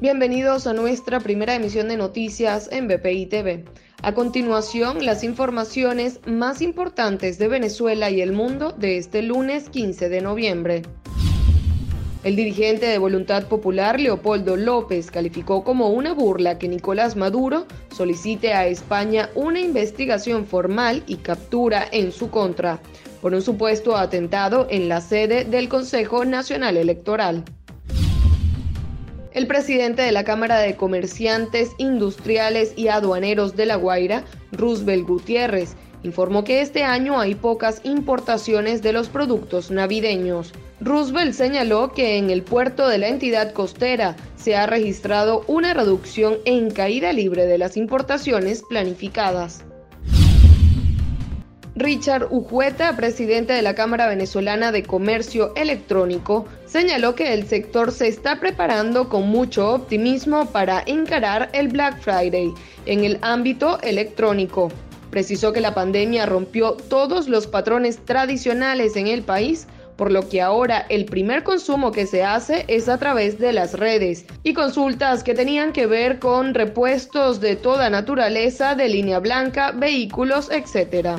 Bienvenidos a nuestra primera emisión de noticias en BPI TV. A continuación, las informaciones más importantes de Venezuela y el mundo de este lunes 15 de noviembre. El dirigente de Voluntad Popular, Leopoldo López, calificó como una burla que Nicolás Maduro solicite a España una investigación formal y captura en su contra por un supuesto atentado en la sede del Consejo Nacional Electoral. El presidente de la Cámara de Comerciantes Industriales y Aduaneros de La Guaira, Roosevelt Gutiérrez, informó que este año hay pocas importaciones de los productos navideños. Roosevelt señaló que en el puerto de la entidad costera se ha registrado una reducción en caída libre de las importaciones planificadas. Richard Ujueta, presidente de la Cámara Venezolana de Comercio Electrónico, señaló que el sector se está preparando con mucho optimismo para encarar el Black Friday en el ámbito electrónico. Precisó que la pandemia rompió todos los patrones tradicionales en el país, por lo que ahora el primer consumo que se hace es a través de las redes y consultas que tenían que ver con repuestos de toda naturaleza de línea blanca, vehículos, etc.